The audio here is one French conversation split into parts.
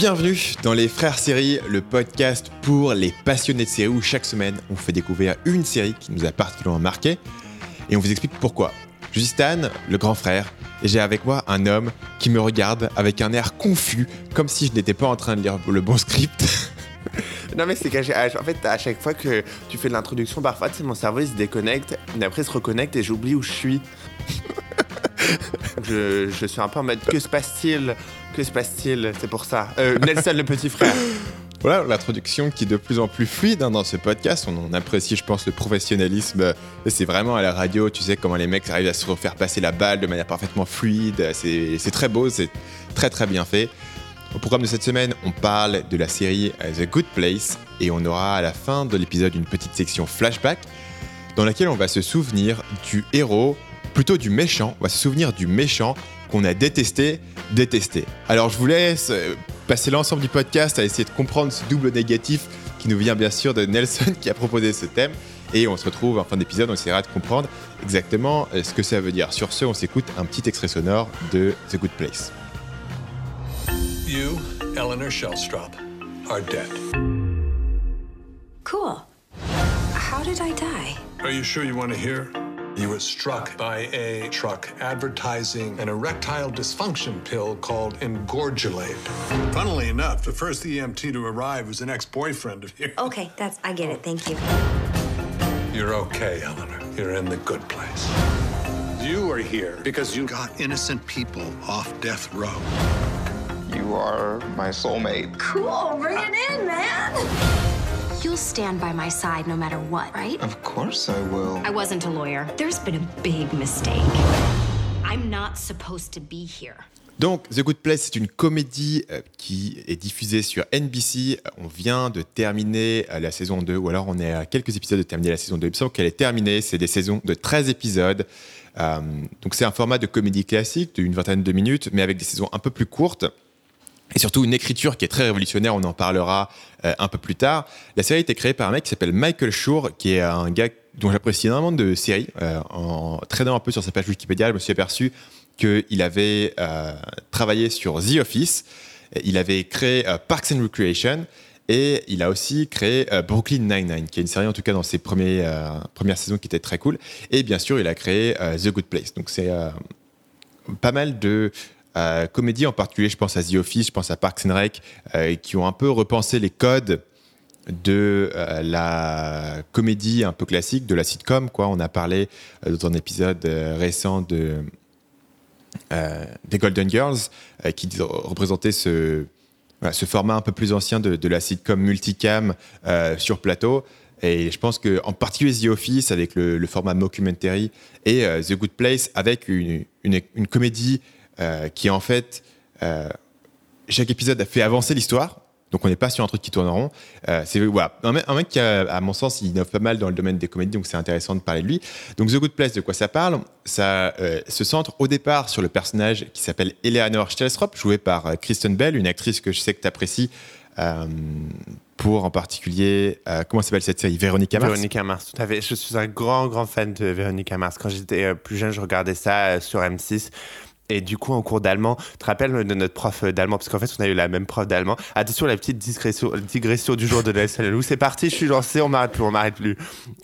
Bienvenue dans les Frères Séries, le podcast pour les passionnés de séries où chaque semaine on vous fait découvrir une série qui nous a particulièrement marqué et on vous explique pourquoi. Je suis Stan, le grand frère, et j'ai avec moi un homme qui me regarde avec un air confus, comme si je n'étais pas en train de lire le bon script. Non mais c'est qu'à en fait à chaque fois que tu fais l'introduction parfois mon cerveau il se déconnecte mais après il se reconnecte et j'oublie où je suis. je suis un peu en mode que se passe-t-il? Que se passe-t-il? C'est pour ça. Euh, Nelson le petit frère. Voilà l'introduction qui est de plus en plus fluide hein, dans ce podcast. On, apprécie, je pense, le professionnalisme. C'est vraiment à la radio, tu sais, comment les mecs arrivent à se refaire passer la balle de manière parfaitement fluide. C'est très beau, c'est très très bien fait. Au programme de cette semaine, on parle de la série The Good Place et on aura à la fin de l'épisode une petite section flashback dans laquelle on va se souvenir du héros, plutôt du méchant, on va se souvenir du méchant qu'on a détesté, détesté. Alors je vous laisse euh, passer l'ensemble du podcast à essayer de comprendre ce double négatif qui nous vient bien sûr de Nelson qui a proposé ce thème. Et on se retrouve en fin d'épisode, on essaiera de comprendre exactement euh, ce que ça veut dire. Sur ce, on s'écoute un petit extrait sonore de The Good Place. You, Eleanor Shellstrop, are dead. Cool. How did I die? Are you sure you want to hear? You were struck by a truck advertising an erectile dysfunction pill called Engorgulate. Funnily enough, the first EMT to arrive was an ex-boyfriend of yours. Okay, that's I get it. Thank you. You're okay, Eleanor. You're in the good place. You are here because you got innocent people off death row. You are my soulmate. Cool. Bring it in, man. You'll stand by my side no matter what, right? Of course I will. I wasn't a lawyer. There's been a big mistake. I'm not supposed to be here. Donc, The Good Place, c'est une comédie euh, qui est diffusée sur NBC. On vient de terminer euh, la saison 2, ou alors on est à quelques épisodes de terminer la saison 2. Il me semble qu'elle est terminée. C'est des saisons de 13 épisodes. Euh, donc, c'est un format de comédie classique d'une vingtaine de minutes, mais avec des saisons un peu plus courtes et surtout une écriture qui est très révolutionnaire, on en parlera euh, un peu plus tard. La série a été créée par un mec qui s'appelle Michael Schur, qui est un gars dont j'apprécie énormément de séries. Euh, en traînant un peu sur sa page Wikipédia, je me suis aperçu qu'il avait euh, travaillé sur The Office, il avait créé Parks and Recreation, et il a aussi créé Brooklyn Nine-Nine, qui est une série en tout cas dans ses premières saisons qui était très cool. Et bien sûr, il a créé The Good Place. Donc c'est pas mal de euh, comédie en particulier, je pense à The Office, je pense à Parks and Rec, euh, qui ont un peu repensé les codes de euh, la comédie un peu classique, de la sitcom. Quoi. On a parlé dans un épisode récent de, des Golden Girls, qui représentait ce, ce format un peu plus ancien de, la sitcom multicam sur plateau. Et je pense qu'en particulier The Office, avec le, format mockumentary, et The Good Place, avec une, une comédie euh, qui en fait, euh, chaque épisode a fait avancer l'histoire. Donc on n'est pas sur un truc qui tourne en rond. Euh, c'est voilà, un, mec, qui, à mon sens, il innove pas mal dans le domaine des comédies, donc c'est intéressant de parler de lui. Donc The Good Place, de quoi ça parle? Ça se centre au départ sur le personnage qui s'appelle Eleanor Stelstrop, joué par Kristen Bell, une actrice que je sais que tu apprécies. pour en particulier, comment s'appelle cette série? Véronica Mars? Véronica Mars, tout à fait. Je suis un grand, grand fan de Véronica Mars. Quand j'étais plus jeune, je regardais ça sur M6. Et du coup, en cours d'allemand, tu te rappelles de notre prof d'allemand? Parce qu'en fait, on a eu la même prof d'allemand. Attention, la petite digression, du jour de SLLU. C'est parti, je suis lancé, on m'arrête plus, on m'arrête plus.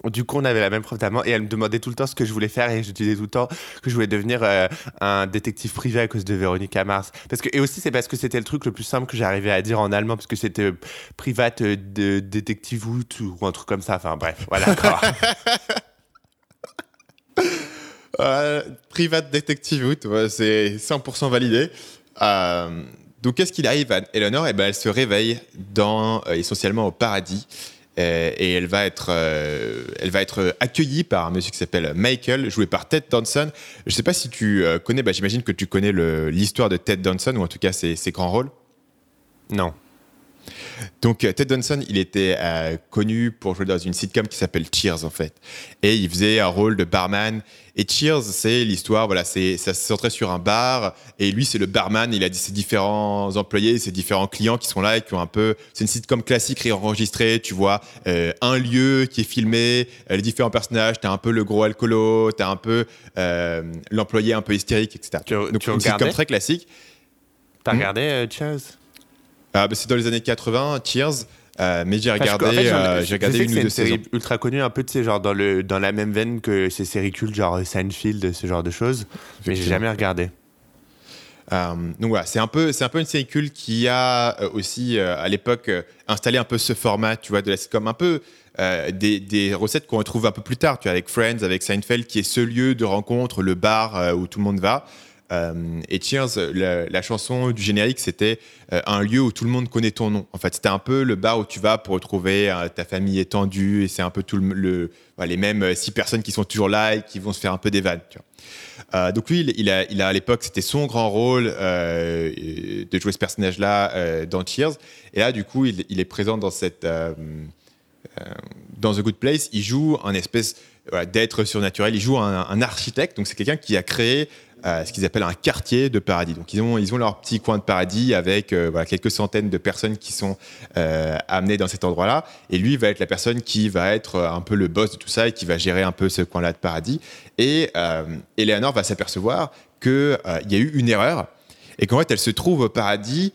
Du coup, on avait la même prof d'allemand et elle me demandait tout le temps ce que je voulais faire et je disais tout le temps que je voulais devenir euh, un détective privé à cause de Véronica Mars. Parce que, et aussi, c'est parce que c'était le truc le plus simple que j'arrivais à dire en allemand, parce que c'était euh, private euh, de détective ou, ou un truc comme ça. Enfin, bref, voilà. Euh, private Detective c'est 100% validé. Euh, donc, qu'est-ce qu'il arrive à Eleanor? Eh ben, Elle se réveille dans, euh, essentiellement au paradis. Et, elle, va être, elle va être accueillie par un monsieur qui s'appelle Michael, joué par Ted Danson. Je ne sais pas si tu connais, bah, j'imagine que tu connais l'histoire de Ted Danson, ou en tout cas ses, ses grands rôles. Non. Donc Ted Danson, il était euh, connu pour jouer dans une sitcom qui s'appelle Cheers en fait, et il faisait un rôle de barman. Et Cheers, c'est l'histoire, voilà, c'est ça se centrait sur un bar, et lui c'est le barman. Il a ses différents employés, ses différents clients qui sont là et qui ont un peu, c'est une sitcom classique réenregistrée. Tu vois euh, un lieu qui est filmé, euh, les différents personnages. T'as un peu le gros alcoolo, t'as un peu l'employé un peu hystérique, etc. Tu, Donc une sitcom très classique. T'as regardé Cheers? Ah, bah, c'est dans les années 80, Cheers. Euh, mais j'ai regardé, fait, euh, j'ai regardé une ou deux série saisons. ultra connue, un peu, tu sais, genre dans, le, dans la même veine que ces séries cultes, genre Seinfeld, ce genre de choses. Mais j'ai jamais regardé. Euh, donc voilà, c'est un peu, c'est un peu une série culte qui a euh, aussi à l'époque installé un peu ce format, tu vois, de la sitcom, un peu des, des recettes qu'on retrouve un peu plus tard, tu vois, avec Friends, avec Seinfeld, qui est ce lieu de rencontre, le bar où tout le monde va. Euh, et Cheers, la, la chanson du générique, c'était euh, un lieu où tout le monde connaît ton nom. En fait, c'était un peu le bar où tu vas pour retrouver euh, ta famille étendue, et c'est un peu tout les mêmes euh, six personnes qui sont toujours là et qui vont se faire un peu des vannes. Euh, donc lui, il, a, à l'époque, c'était son grand rôle euh, de jouer ce personnage-là euh, dans Cheers. Et là, du coup, il, est présent dans cette euh, euh, The Good Place. Il joue un espèce d'être surnaturel. Il joue un architecte. Donc c'est quelqu'un qui a créé ce qu'ils appellent un quartier de paradis. Donc ils ont ils ont leur petit coin de paradis avec euh, quelques centaines de personnes qui sont euh, amenées dans cet endroit-là. Et lui va être la personne qui va être euh, un peu le boss de tout ça et qui va gérer un peu ce coin-là de paradis. Et Eleanor va s'apercevoir qu'il y a eu une erreur et qu'en fait, elle se trouve au paradis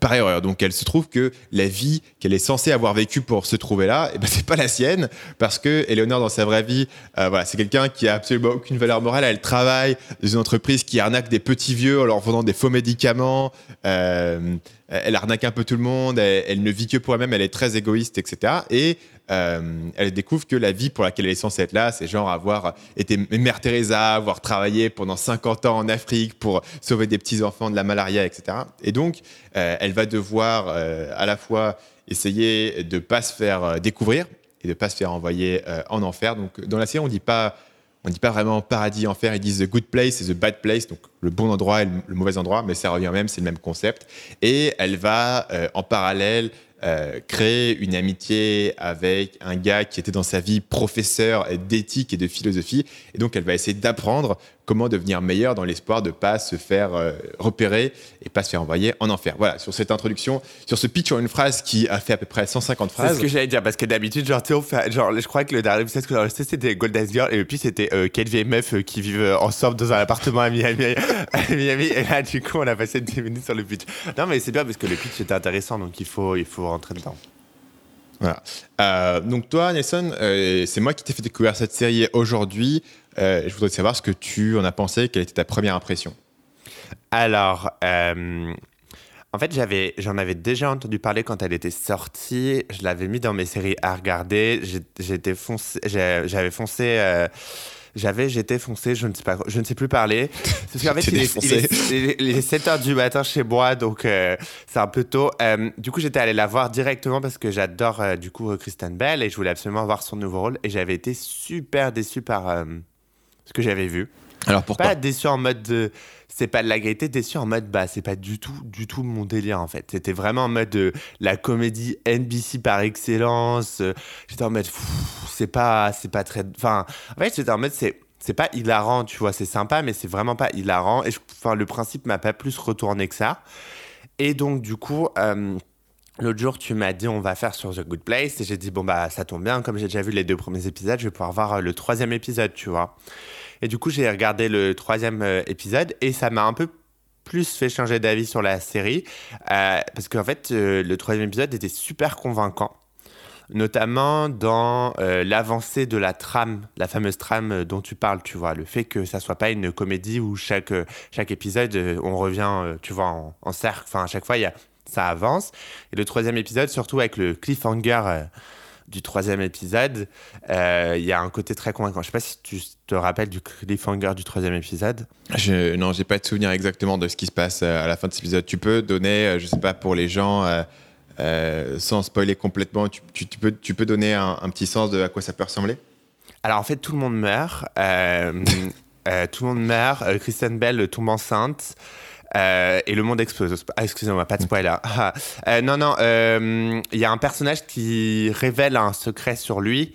par erreur. Donc, elle se trouve que la vie qu'elle est censée avoir vécue pour se trouver là, eh ben, c'est pas la sienne parce que Eleanor, dans sa vraie vie, euh, voilà, c'est quelqu'un qui a absolument aucune valeur morale. Elle travaille dans une entreprise qui arnaque des petits vieux en leur vendant des faux médicaments. Euh, elle arnaque un peu tout le monde. Elle, elle ne vit que pour elle-même. Elle est très égoïste, etc. Et euh, elle découvre que la vie pour laquelle elle est censée être là, c'est genre avoir été Mère Teresa, avoir travaillé pendant 50 ans en Afrique pour sauver des petits-enfants de la malaria, etc. Et donc, euh, elle va devoir euh, à la fois essayer de ne pas se faire découvrir et de ne pas se faire envoyer en enfer. Donc, dans la série, on dit pas... Dit pas vraiment paradis, enfer, ils disent the good place et the bad place, donc le bon endroit et le, mauvais endroit, mais ça revient même, c'est le même concept. Et elle va en parallèle euh, créer une amitié avec un gars qui était dans sa vie professeur d'éthique et de philosophie. Et donc, elle va essayer d'apprendre comment devenir meilleure dans l'espoir de ne pas se faire euh, repérer et pas se faire envoyer en enfer. Voilà, sur cette introduction, sur ce pitch en une phrase qui a fait à peu près 150 C'est phrases. ce que j'allais dire, parce que d'habitude, genre, fait- genre, je crois que le dernier épisode que j'ai enregistré, c'était Golden Girl, et puis c'était euh, quatre vieilles meufs euh, qui vivent euh, ensemble dans un appartement à Miami, à Miami, et là, du coup, on a passé 10 minutes sur le pitch. Non, mais c'est bien parce que le pitch était intéressant, donc il faut, il faut rentrer dedans. Voilà. Euh, donc toi, Nelson, euh, c'est moi qui t'ai fait découvrir cette série aujourd'hui. Euh, je voudrais savoir ce que tu en as pensé, quelle était ta première impression. Alors, en fait, j'en avais déjà entendu parler quand elle était sortie. Je l'avais mis dans mes séries à regarder. J'étais foncé, j'avais foncé. Euh, j'avais, j'étais foncé, je ne sais pas, je ne sais plus parler. Parce qu'en fait, il est, il est- il est- il est 7 h du matin chez moi, donc euh, c'est un peu tôt. Euh, du coup, j'étais allé la voir directement parce que j'adore euh, du coup Kristen Bell et je voulais absolument voir son nouveau rôle. Et j'avais été super déçu par euh, ce que j'avais vu Alors pourquoi pas déçu en mode de- c'est pas de la gaieté déçu en mode bah c'est pas du tout du tout mon délire en fait. C'était vraiment en mode de la comédie NBC par excellence Euh, j'étais en mode c'est pas c'est pas très enfin en fait j'étais en mode c'est c'est pas hilarant tu vois c'est sympa mais c'est vraiment pas hilarant. Et je- enfin le principe m'a pas plus retourné que ça. Et donc du coup euh, L'autre jour, tu m'as dit on va faire sur The Good Place. Et j'ai dit bon bah ça tombe bien. Comme j'ai déjà vu les deux premiers épisodes, je vais pouvoir voir euh, le troisième épisode, tu vois. Et du coup, j'ai regardé le troisième euh, épisode et ça m'a un peu plus fait changer d'avis sur la série euh, parce qu'en fait, euh, le troisième épisode était super convaincant, notamment dans l'avancée de la trame, la fameuse trame dont tu parles, tu vois, le fait que ça soit pas une comédie où chaque chaque épisode on revient, tu vois, en, cercle, enfin à chaque fois y a ça avance. Et le troisième épisode, surtout avec le cliffhanger. Du troisième épisode, euh, il y a un côté très convaincant. Je sais pas si tu te rappelles du cliffhanger du troisième épisode. je, Non, j'ai pas de souvenir exactement de ce qui se passe euh, à la fin de cet épisode. Tu peux donner, euh, je sais pas, pour les gens, euh, euh, sans spoiler complètement, tu, tu- tu peux, tu peux donner un, un petit sens de à quoi ça peut ressembler? Alors en fait, tout le monde meurt. tout le monde meurt. Kristen Bell tombe enceinte. Euh, et le monde explose. Ah, excusez-moi, pas de spoiler. Ah, euh, non, non, euh, il y a un personnage qui révèle un secret sur lui.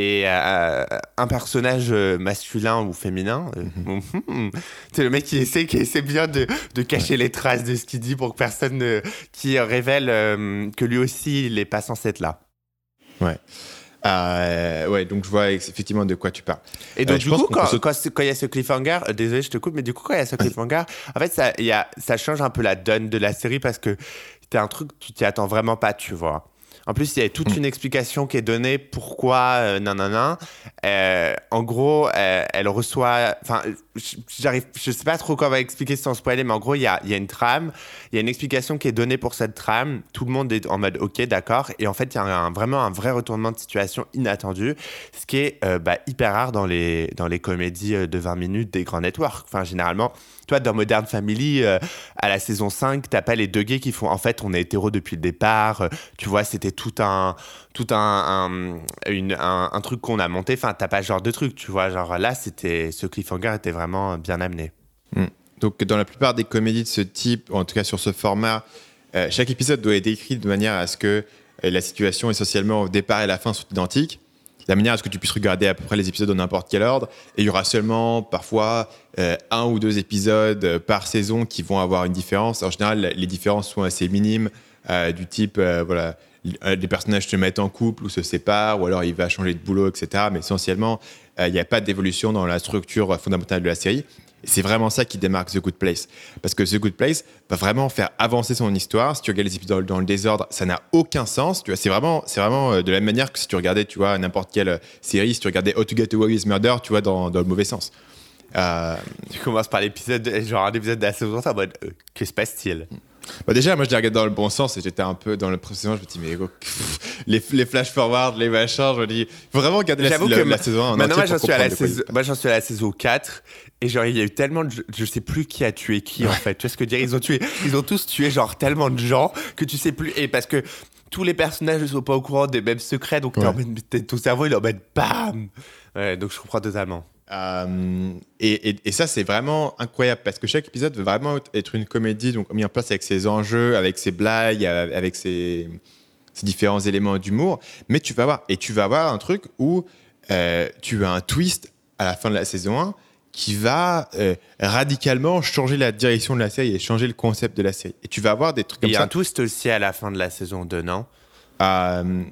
Et euh, un personnage euh, masculin ou féminin, euh, c'est le mec qui essaie, qui essaie bien de, de cacher les traces de ce qu'il dit pour que personne ne, qui révèle euh, que lui aussi il n'est pas censé être là. Euh, ouais, donc je vois effectivement de quoi tu parles. Et donc, Euh, du coup, quand, peut se- quand, c'est- quand il y a ce cliffhanger, euh, désolé, je te coupe, mais du coup, quand il y a ce cliffhanger, en fait, ça, il y a, ça change un peu la donne de la série parce que t'as un truc, tu t'y attends vraiment pas, tu vois. En plus, il y a toute une explication qui est donnée pourquoi, euh, nan, nan, nan. Euh, en gros, euh, elle reçoit. Enfin, j'arrive, je sais pas trop comment expliquer sans spoiler, mais en gros, il y a, il y a une trame, il y a une explication qui est donnée pour cette trame. Tout le monde est en mode OK, d'accord. Et en fait, il y a un- vraiment un vrai retournement de situation inattendu, ce qui est euh, bah, hyper rare dans les, dans les comédies euh, de 20 minutes des grands networks. Enfin, généralement, toi, dans Modern Family, à la saison 5, t'as pas les deux gays qui font en fait, on est hétéro depuis le départ. tu vois, c'était tout un, tout un, un, une- un, truc qu'on a monté. Enfin, t'as pas ce genre de truc, tu vois. Genre là, c'était ce cliffhanger était vraiment bien amené. Donc, dans la plupart des comédies de ce type, ou en tout cas sur ce format, euh, chaque épisode doit être écrit de manière à ce que euh, la situation, essentiellement au départ et à la fin, soit identique. La manière à ce que tu puisses regarder à peu près les épisodes dans n'importe quel ordre. Et il y aura seulement parfois euh, un ou deux épisodes par saison qui vont avoir une différence. En général, les différences sont assez minimes, du type, voilà, les personnages se mettent en couple ou se séparent, ou alors il va changer de boulot, etc. Mais essentiellement, euh, il n'y a pas d'évolution dans la structure euh, fondamentale de la série. C'est vraiment ça qui démarque The Good Place. Parce que The Good Place va vraiment faire avancer son histoire. Si tu regardes les épisodes dans le désordre, ça n'a aucun sens. Tu vois, c'est vraiment, c'est vraiment euh, de la même manière que si tu regardais, tu vois, n'importe quelle euh, série, si tu regardais How to Get Away with Murder, tu vois, dans, dans le mauvais sens. Euh, Tu commences par l'épisode, genre un épisode de la saison 1, en mode euh, que se passe-t-il? Bah déjà, moi, je l'ai regardé dans le bon sens et j'étais un peu dans le précédent. Je me dis, mais pff, les, les flash forward, les machins, je me dis, faut vraiment regarder la, la- la saison 1 en maintenant, moi j'en suis, à la saison, moi, j'en suis à la saison 4 et genre il y a eu tellement de je sais plus qui a tué qui en fait. Tu vois ce que je veux dire? Ils ont tué, ils ont tous tué genre tellement de gens que tu sais plus et parce que tous les personnages ne sont pas au courant des mêmes secrets donc en Ouais. mode- t'es- ton cerveau il est en mode bam. Ouais, donc je comprends totalement. Euh, et, et- et ça, c'est vraiment incroyable parce que chaque épisode veut vraiment être une comédie, donc mis en place avec ses enjeux, avec ses blagues, avec ses, ses différents éléments d'humour. Mais tu vas voir, et tu vas avoir un truc où euh, tu as un twist à la fin de la saison 1 qui va euh, radicalement changer la direction de la série et changer le concept de la série. Et tu vas avoir des trucs Et comme il y a ça. un twist aussi à la fin de la saison 2, non? Euh,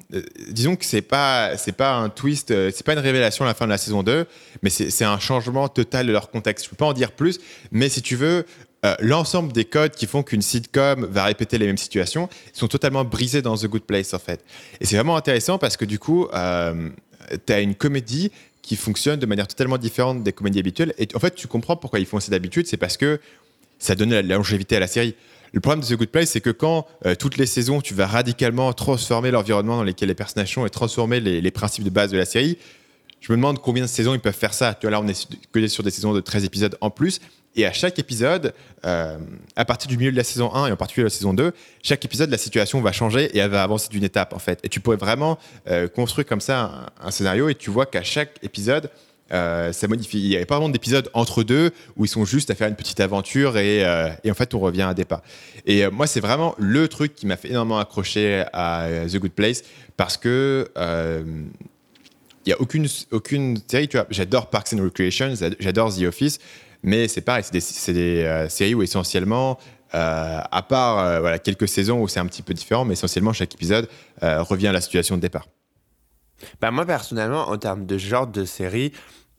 disons que c'est pas c'est pas un twist, euh, c'est pas une révélation à la fin de la saison 2, mais c'est un changement total de leur contexte. Je peux pas en dire plus, mais si tu veux, euh, l'ensemble des codes qui font qu'une sitcom va répéter les mêmes situations sont totalement brisés dans The Good Place en fait. Et c'est vraiment intéressant parce que du coup, euh, tu as une comédie qui fonctionne de manière totalement différente des comédies habituelles. Et en fait, tu comprends pourquoi ils font ça d'habitude, c'est parce que ça donne la longévité à la série. Le problème de The Good Place, c'est que quand euh, toutes les saisons, tu vas radicalement transformer l'environnement dans lequel les personnages sont et transformer les, principes de base de la série, je me demande combien de saisons ils peuvent faire ça. Tu vois, là, on est que sur des saisons de 13 épisodes en plus. Et à chaque épisode, euh, à partir du milieu de la saison 1 et en particulier de la saison 2, chaque épisode, la situation va changer et elle va avancer d'une étape, en fait. Et tu pourrais vraiment euh, construire comme ça un scénario et tu vois qu'à chaque épisode, euh, ça modifie. Il n'y avait pas vraiment d'épisode entre deux où ils sont juste à faire une petite aventure et, euh, en fait on revient à départ. Et euh, moi c'est vraiment le truc qui m'a fait énormément accrocher à The Good Place parce que il y a aucune série. Tu vois, j'adore Parks and Recreation, j'adore The Office, mais c'est pareil, c'est des, des, séries où essentiellement à part quelques saisons où c'est un petit peu différent, mais essentiellement chaque épisode revient à la situation de départ. Bah moi personnellement, en termes de genre de série,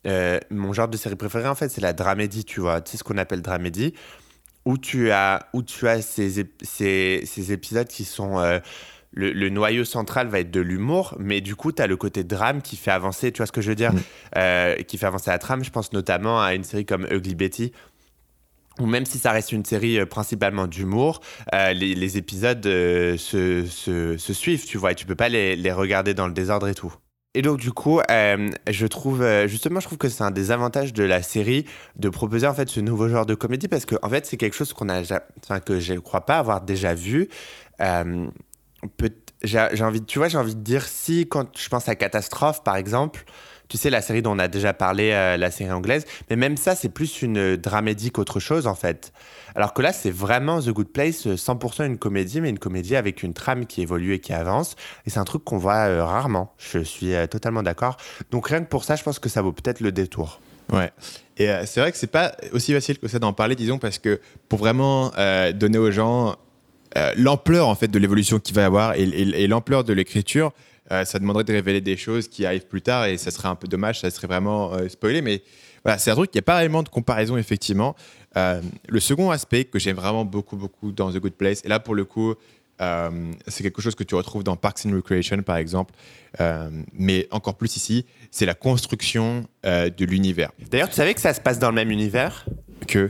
euh, mon genre de série préféré en fait c'est la dramédie, tu vois. Tu sais ce qu'on appelle dramédie, où tu as, où tu as ces, ép- ces, ces épisodes qui sont... euh, le, le noyau central va être de l'humour, mais du coup, tu as le côté drame qui fait avancer, tu vois ce que je veux dire? Euh, Qui fait avancer la trame. Je pense notamment à une série comme Ugly Betty, même si ça reste une série euh, principalement d'humour, euh, les, épisodes euh, se, suivent, tu vois, et tu peux pas les, les regarder dans le désordre et tout. Et donc du coup, je trouve justement, je trouve que c'est un des avantages de la série de proposer en fait ce nouveau genre de comédie parce que en fait c'est quelque chose qu'on a, enfin que je ne crois pas avoir déjà vu. J'ai envie, tu vois, j'ai envie de dire si quand je pense à Catastrophe par exemple, tu sais la série dont on a déjà parlé, euh, la série anglaise, mais même ça c'est plus une dramédie qu'autre chose en fait. Alors que là c'est vraiment The Good Place, euh, 100% une comédie, mais une comédie avec une trame qui évolue et qui avance, et c'est un truc qu'on voit euh, rarement. Je suis euh, totalement d'accord. Donc rien que pour ça, je pense que ça vaut peut-être le détour. Ouais. Et euh, c'est vrai que c'est pas aussi facile que ça d'en parler, disons, parce que pour vraiment euh, donner aux gens euh, l'ampleur en fait de l'évolution qu'il va y avoir et l'ampleur de l'écriture, euh, ça demanderait de révéler des choses qui arrivent plus tard et ça serait un peu dommage, ça serait vraiment euh, spoilé. Mais voilà, c'est un truc, il n'y a pas réellement de comparaison, effectivement. Euh, le second aspect que j'aime vraiment beaucoup, beaucoup dans The Good Place, et là pour le coup, c'est quelque chose que tu retrouves dans Parks and Recreation, par exemple, mais encore plus ici, c'est la construction de l'univers. D'ailleurs, tu savais que ça se passe dans le même univers? Que?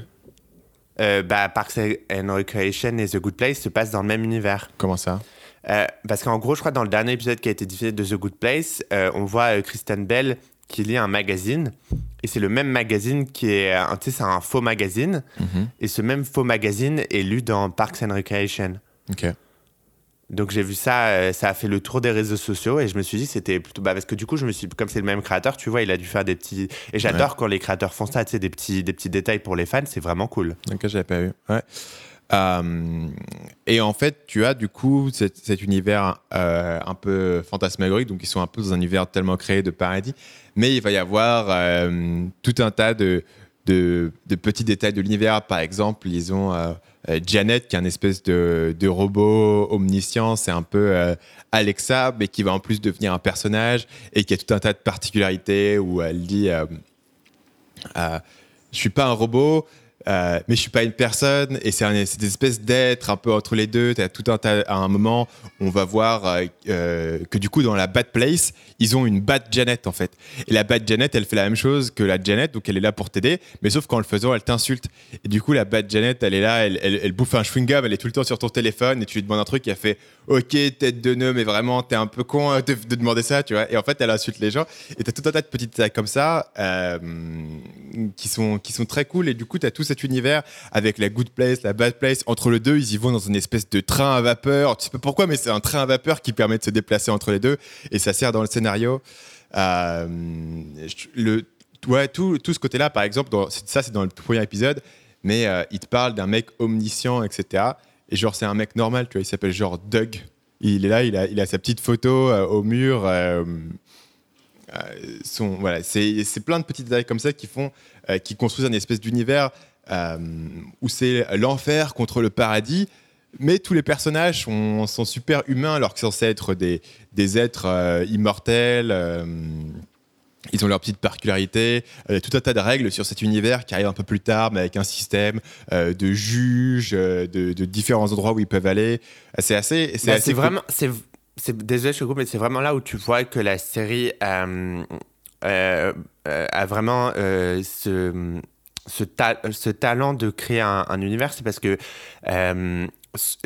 Bah, Parks and Recreation et The Good Place se passent dans le même univers. Comment ça? Euh, parce qu'en gros, je crois dans le dernier épisode qui a été diffusé de The Good Place, euh, on voit euh, Kristen Bell qui lit un magazine. Et c'est le même magazine qui est. Tu sais, c'est un faux magazine. Et ce même faux magazine est lu dans Parks and Recreation. Ok. Donc j'ai vu ça, ça a fait le tour des réseaux sociaux et je me suis dit que c'était plutôt bah parce que du coup je me suis comme c'est le même créateur, tu vois, il a dû faire des petits et j'adore quand les créateurs font ça, tu sais des petits des petits détails pour les fans, c'est vraiment cool. Ok, j'avais pas vu. Ouais. Euh, et en fait, tu as du coup cet, univers euh, un peu fantasmagorique, donc ils sont un peu dans un univers tellement créé de paradis, mais il va y avoir euh, tout un tas de, petits détails de l'univers. Par exemple, ils ont Janet, qui est un espèce de, robot omniscient, c'est un peu Alexa, mais qui va en plus devenir un personnage et qui a tout un tas de particularités où elle dit Je suis pas un robot. Euh, mais je suis pas une personne et c'est un, cette espèce d'être un peu entre les deux. T'as tout un à un moment, on va voir euh, euh, que du coup dans la Bad Place, ils ont une Bad Janet en fait. Et la Bad Janet, elle fait la même chose que la Janet, donc elle est là pour t'aider, mais sauf qu'en le faisant, elle t'insulte. Et du coup, la Bad Janet, elle est là, elle, elle, bouffe un chewing gum, elle est tout le temps sur ton téléphone et tu lui demandes un truc, et elle fait Ok, tête de nœud, mais vraiment, t'es un peu con euh, de, de demander ça, tu vois. Et en fait, elle insulte les gens. Et t'as tout un tas de petites détails comme ça euh, qui, sont, qui sont très cool. Et du coup, t'as tout cet univers avec la good place, la bad place. Entre les deux, ils y vont dans une espèce de train à vapeur. Tu sais pas pourquoi, mais c'est un train à vapeur qui permet de se déplacer entre les deux. Et ça sert dans le scénario. Euh, ouais, tout, tout ce côté-là, par exemple, ça, c'est dans le premier épisode. Mais euh, il te parle d'un mec omniscient, etc. Et genre, c'est un mec normal, tu vois. Il s'appelle genre Doug. Il est là, il a, il a sa petite photo euh, au mur. euh, euh, son, voilà, c'est plein de petits détails comme ça qui font, qui construisent un espèce d'univers où c'est l'enfer contre le paradis. Mais tous les personnages sont, sont super humains alors qu'ils sont censés être des, des êtres immortels. Euh, ils ont leurs petites particularités, euh, il y a tout un tas de règles sur cet univers qui arrive un peu plus tard, mais avec un système euh, de juges, euh, de, de différents endroits où ils peuvent aller. Euh, C'est assez, c'est Bah, cool. vraiment c'est désolé je coupe mais c'est vraiment là où tu vois que la série euh, euh, euh, a vraiment euh, ce ce, ta- ce talent de créer un, un univers c'est parce que euh,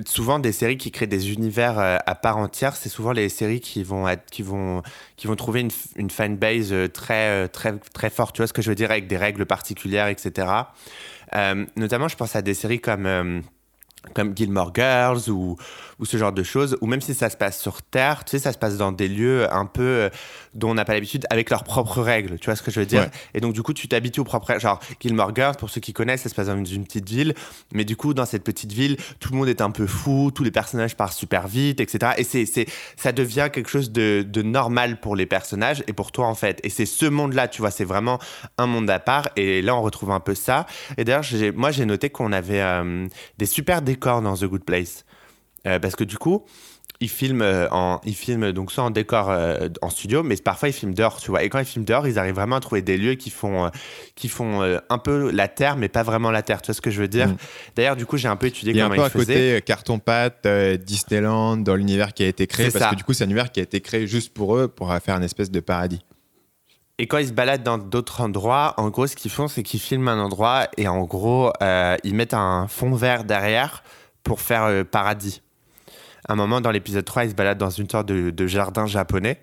souvent des séries qui créent des univers euh, à part entière c'est souvent les séries qui vont qui vont qui vont trouver une, une fanbase euh, très euh, très très forte. Tu vois ce que je veux dire? Avec des règles particulières etc notamment je pense à des séries comme comme Gilmore Girls ou, ou ce genre de choses, ou même si ça se passe sur Terre, tu sais, ça se passe dans des lieux un peu euh, dont on n'a pas l'habitude, avec leurs propres règles, tu vois ce que je veux dire? Ouais. Et donc, du coup, tu t'habitues aux propres règles. Genre, Gilmore Girls, pour ceux qui connaissent, ça se passe dans une, une petite ville, mais du coup, dans cette petite ville, tout le monde est un peu fou, tous les personnages partent super vite, etc. Et c'est, c'est, ça devient quelque chose de, de normal pour les personnages et pour toi, en fait. Et c'est ce monde-là, tu vois, c'est vraiment un monde à part, et là, on retrouve un peu ça. Et d'ailleurs, j'ai- moi, j'ai noté qu'on avait euh, des super décors dans The Good Place. Euh, parce que du coup, ils filment, euh, en, ils filment donc soit en décor euh, en studio, mais parfois ils filment dehors, tu vois. Et quand ils filment dehors, ils arrivent vraiment à trouver des lieux qui font, euh, qui font euh, un peu la terre, mais pas vraiment la terre. Tu vois ce que je veux dire? Mm. D'ailleurs, du coup, j'ai un peu étudié Il y a un comment peu ils un faisaient. côté carton-pâte, euh, Disneyland dans l'univers qui a été créé, parce ça. que du coup, c'est un univers qui a été créé juste pour eux, pour faire une espèce de paradis. Et quand ils se baladent dans d'autres endroits, en gros, ce qu'ils font, c'est qu'ils filment un endroit et en gros, euh, ils mettent un fond vert derrière pour faire euh, paradis. À un moment, dans l'épisode 3, ils se baladent dans une sorte de, de jardin japonais.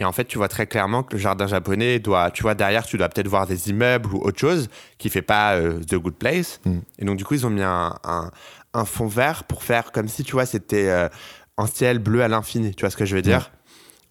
Et en fait, tu vois très clairement que le jardin japonais doit, tu vois, derrière, tu dois peut-être voir des immeubles ou autre chose qui fait pas euh, The Good Place. Mm. Et donc, du coup, ils ont mis un, un, un fond vert pour faire comme si, tu vois, c'était un ciel bleu à l'infini. Tu vois ce que je veux dire?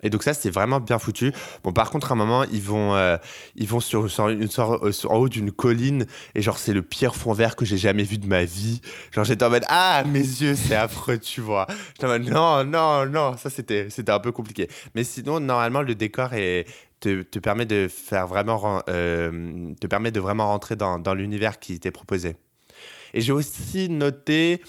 Et donc, ça, c'est vraiment bien foutu. Bon, par contre, à un moment, ils vont, euh, ils vont sur, une euh, sur- en haut d'une colline et genre, c'est le pire fond vert que j'ai jamais vu de ma vie. Genre, j'étais en mode, ah, mes yeux, c'est affreux, tu vois. J'étais en mode, non, non, non, ça, c'était, c'était un peu compliqué. Mais sinon, normalement, le décor te, permet de faire vraiment, euh, te permet de vraiment rentrer dans, dans l'univers qui t'est proposé. Et j'ai aussi noté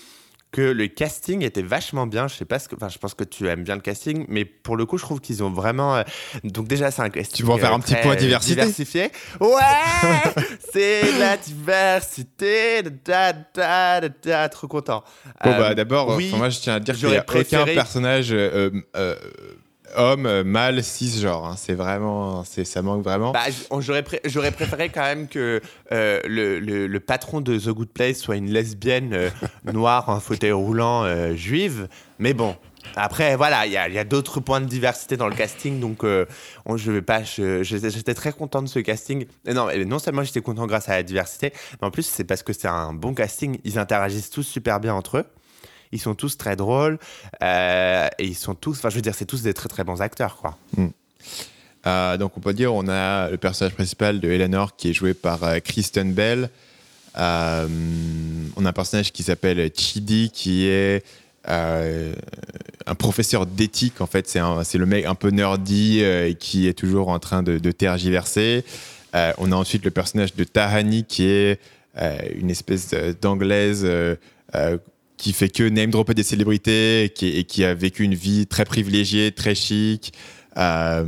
que le casting était vachement bien. Je sais pas ce que, enfin, je pense que tu aimes bien le casting, mais pour le coup, je trouve qu'ils ont vraiment. euh, donc déjà, c'est un casting. Tu en faire euh, un petit très point diversité Diversifié. Ouais, c'est la diversité. Da, da, da, da, trop content. Bon, Euh, bah, d'abord, oui, moi, je tiens à dire qu'il n'y a aucun préféré- personnage euh, euh, homme, mâle, cisgenre. hein. C'est vraiment. Ça manque vraiment. Bah, j'aurais, pré- j'aurais préféré quand même que euh, le, patron de The Good Place soit une lesbienne euh, noire en fauteuil roulant euh, juive. Mais bon, après, voilà, il y a, d'autres points de diversité dans le casting. Donc, on- je vais pas. j'étais très content de ce casting. Et non, et non seulement j'étais content grâce à la diversité, mais en plus, c'est parce que c'est un bon casting. Ils interagissent tous super bien entre eux. Ils sont tous très drôles. euh, ils sont tous. Enfin, je veux dire, c'est tous des très très bons acteurs, quoi. Euh, donc on peut dire on a le personnage principal de Eleanor qui est joué par euh, Kristen Bell. On a un personnage qui s'appelle Chidi qui est un professeur d'éthique en fait. C'est le mec un peu nerdy qui est toujours en train de, tergiverser. On a ensuite le personnage de Tahani qui est une espèce d'anglaise qui fait que name dropper des célébrités et qui, et qui a vécu une vie très privilégiée, très chic euh,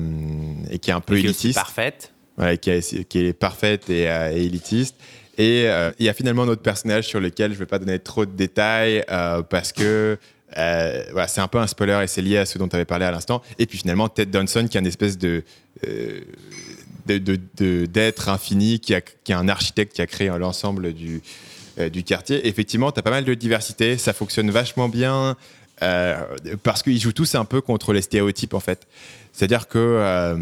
et qui est un peu Qui est aussi élitiste. parfaite. Voilà, qui, est, qui est parfaite et, euh, et élitiste. Et euh, il y a finalement un autre personnage sur lequel je ne vais pas donner trop de détails parce que voilà, c'est un peu un spoiler et c'est lié à ce dont tu avais parlé à l'instant. Et puis finalement, Ted Danson qui est une espèce de. d'être infini, qui, a, qui est un architecte qui a créé l'ensemble du, du quartier. Effectivement, tu as pas mal de diversité, ça fonctionne vachement bien euh, parce qu'ils jouent tous un peu contre les stéréotypes en fait. C'est-à-dire que euh,